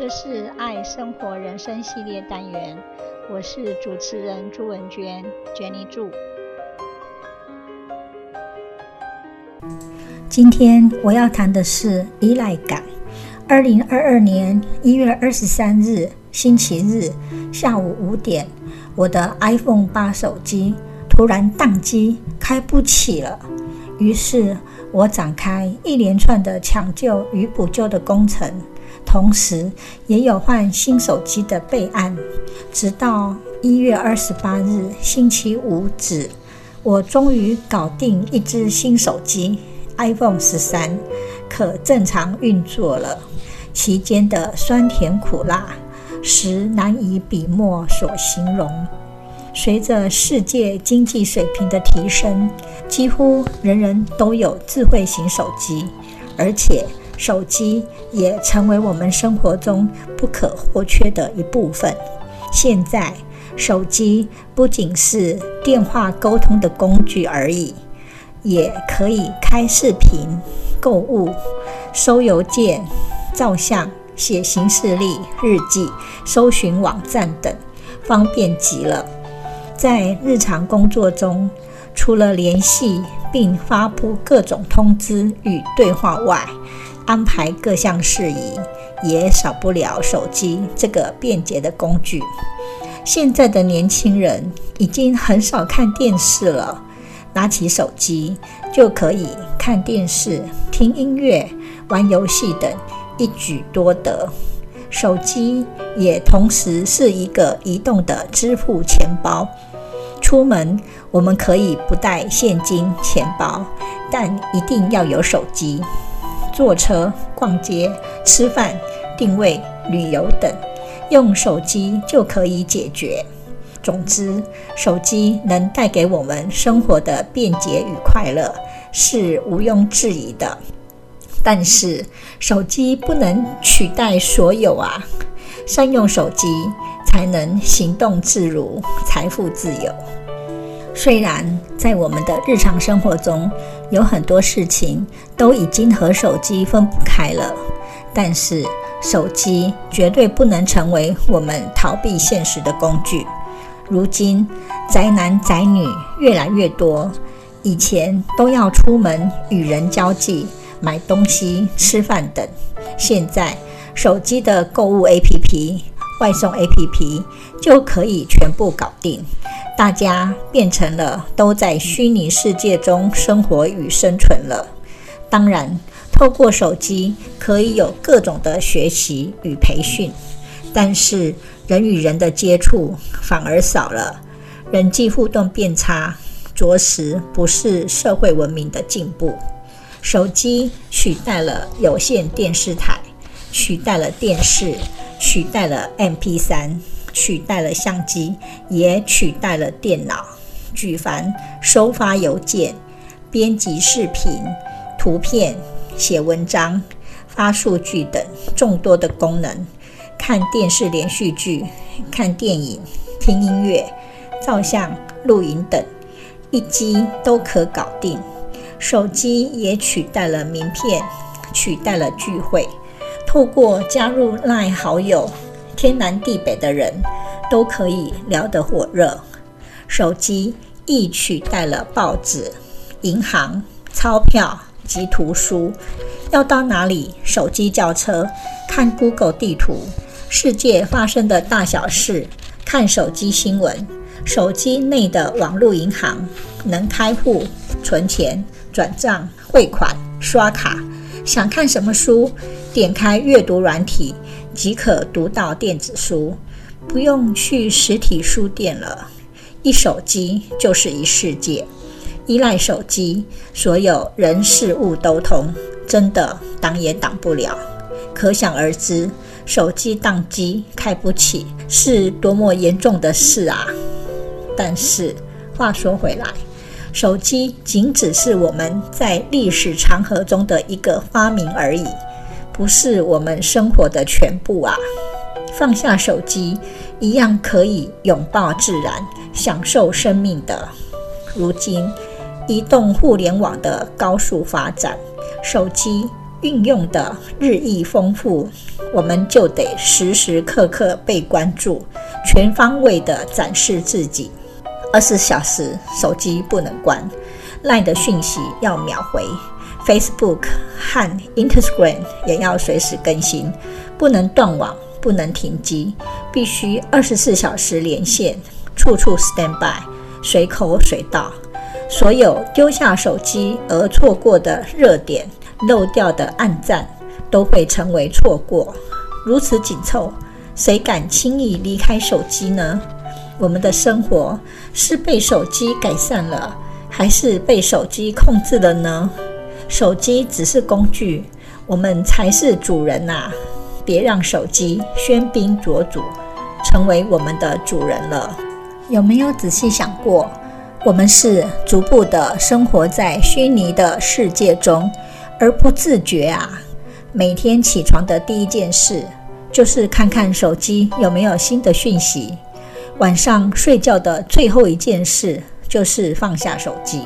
这是爱生活人生系列单元，我是主持人朱文娟，Jenny 朱。今天我要谈的是依赖感。二零二二年一月二十三日星期日下午五点，我的 iPhone 八手机突然宕机，开不起了。于是我展开一连串的抢救与补救的工程，同时也有换新手机的备案。直到一月二十八日星期五止，我终于搞定一只新手机 iPhone 十三，可正常运作了。其间的酸甜苦辣，实难以笔墨所形容。随着世界经济水平的提升，几乎人人都有智慧型手机，而且手机也成为我们生活中不可或缺的一部分。现在，手机不仅是电话沟通的工具而已，也可以开视频、购物、收邮件、照相、写行事历、日记、搜寻网站等，方便极了。在日常工作中，除了联系并发布各种通知与对话外，安排各项事宜也少不了手机这个便捷的工具。现在的年轻人已经很少看电视了，拿起手机就可以看电视、听音乐、玩游戏等，一举多得。手机也同时是一个移动的支付钱包。出门我们可以不带现金钱包，但一定要有手机。坐车、逛街、吃饭、定位、旅游等，用手机就可以解决。总之，手机能带给我们生活的便捷与快乐，是毋庸置疑的。但是，手机不能取代所有啊！善用手机，才能行动自如，财富自由。虽然在我们的日常生活中，有很多事情都已经和手机分不开了，但是手机绝对不能成为我们逃避现实的工具。如今，宅男宅女越来越多，以前都要出门与人交际、买东西、吃饭等，现在手机的购物 APP、外送 APP 就可以全部搞定。大家变成了都在虚拟世界中生活与生存了。当然，透过手机可以有各种的学习与培训，但是人与人的接触反而少了，人际互动变差，着实不是社会文明的进步。手机取代了有线电视台，取代了电视，取代了 MP3。取代了相机，也取代了电脑。举凡收发邮件、编辑视频、图片、写文章、发数据等众多的功能，看电视连续剧、看电影、听音乐、照相、录影等，一机都可搞定。手机也取代了名片，取代了聚会。透过加入 LINE 好友。天南地北的人都可以聊得火热，手机亦取代了报纸、银行、钞票及图书。要到哪里？手机叫车，看 Google 地图，世界发生的大小事，看手机新闻。手机内的网络银行能开户、存钱、转账、汇款、刷卡。想看什么书，点开阅读软体。即可读到电子书，不用去实体书店了。一手机就是一世界，依赖手机，所有人事物都通，真的挡也挡不了。可想而知，手机宕机开不起是多么严重的事啊！但是话说回来，手机仅只是我们在历史长河中的一个发明而已。不是我们生活的全部啊！放下手机，一样可以拥抱自然，享受生命的。如今，移动互联网的高速发展，手机运用的日益丰富，我们就得时时刻刻被关注，全方位地展示自己。二十四小时手机不能关赖的讯息要秒回，Facebook 和 Instagram 也要随时更新，不能断网，不能停机，必须二十四小时连线，处处 stand by，随口随到。所有丢下手机而错过的热点、漏掉的暗赞，都会成为错过。如此紧凑，谁敢轻易离开手机呢？我们的生活是被手机改善了，还是被手机控制了呢？手机只是工具，我们才是主人呐、别让手机喧宾夺主，成为我们的主人了。有没有仔细想过？我们是逐步地生活在虚拟的世界中，而不自觉啊。每天起床的第一件事就是看看手机有没有新的讯息，晚上睡觉的最后一件事就是放下手机。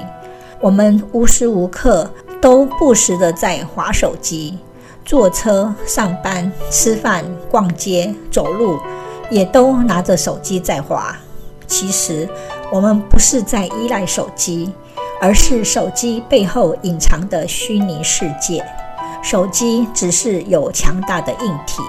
我们无时无刻都不时的在滑手机，坐车、上班、吃饭、逛街、走路，也都拿着手机在滑。其实，我们不是在依赖手机，而是手机背后隐藏的虚拟世界。手机只是有强大的硬体，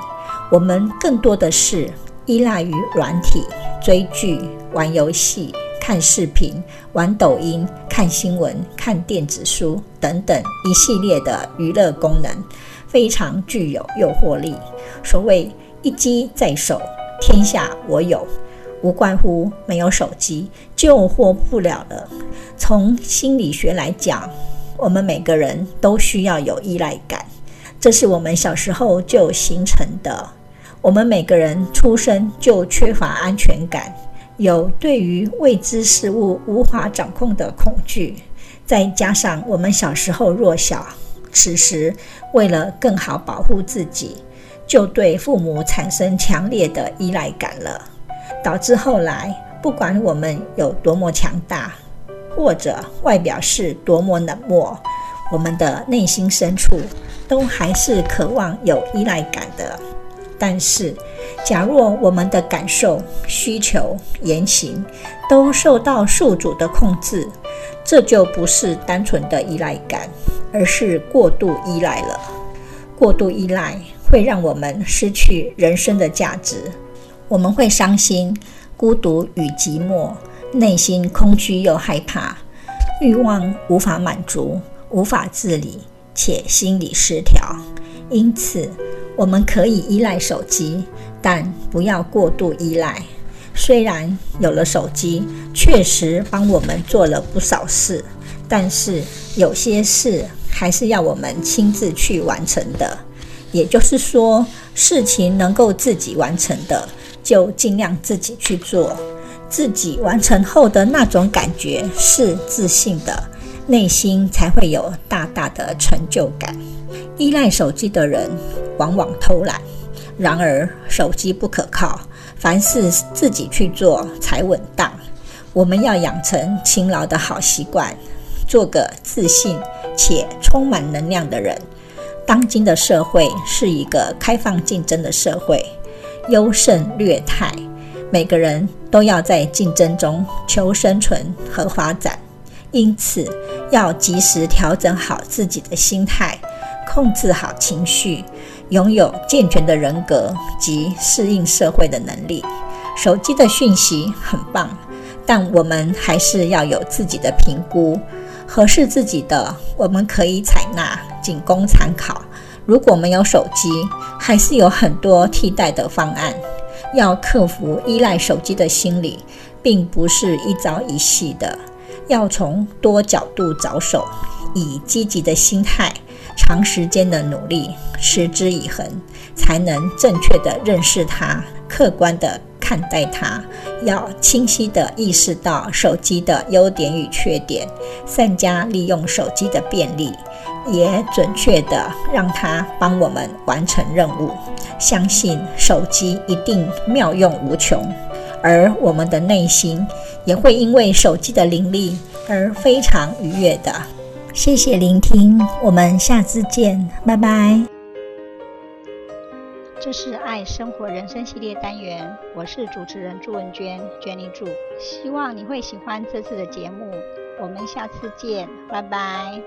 我们更多的是依赖于软体，追剧、玩游戏、看视频、玩抖音、看新闻、看电子书等等一系列的娱乐功能，非常具有诱惑力。所谓一机在手，天下我有。无关乎没有手机就活不了了。从心理学来讲，我们每个人都需要有依赖感，这是我们小时候就形成的。我们每个人出生就缺乏安全感，有对于未知事物无法掌控的恐惧，再加上我们小时候弱小，此时为了更好保护自己，就对父母产生强烈的依赖感了。导致后来，不管我们有多么强大，或者外表是多么冷漠，我们的内心深处都还是渴望有依赖感的。但是，假若我们的感受、需求、言行都受到宿主的控制，这就不是单纯的依赖感，而是过度依赖了。过度依赖会让我们失去人生的价值。我们会伤心、孤独与寂寞，内心空虚又害怕，欲望无法满足，无法自理，且心理失调。因此，我们可以依赖手机，但不要过度依赖。虽然有了手机，确实帮我们做了不少事，但是有些事还是要我们亲自去完成的。也就是说，事情能够自己完成的。就尽量自己去做，自己完成后的那种感觉是自信的，内心才会有大大的成就感。依赖手机的人往往偷懒，然而手机不可靠，凡事自己去做才稳当。我们要养成勤劳的好习惯，做个自信且充满能量的人。当今的社会是一个开放竞争的社会。优胜劣汰，每个人都要在竞争中求生存和发展，因此要及时调整好自己的心态，控制好情绪，拥有健全的人格及适应社会的能力。手机的讯息很棒，但我们还是要有自己的评估，合适自己的我们可以采纳，仅供参考。如果没有手机，还是有很多替代的方案。要克服依赖手机的心理，并不是一朝一夕的，要从多角度着手，以积极的心态、长时间的努力，持之以恒，才能正确地认识它，客观地看待它。要清晰地意识到手机的优点与缺点，善加利用手机的便利。也准确地让它帮我们完成任务，相信手机一定妙用无穷，而我们的内心也会因为手机的灵力而非常愉悦的。谢谢聆听，我们下次见，拜拜。这是爱生活人生系列单元，我是主持人朱文娟娟妮祝，希望你会喜欢这次的节目，我们下次见，拜拜。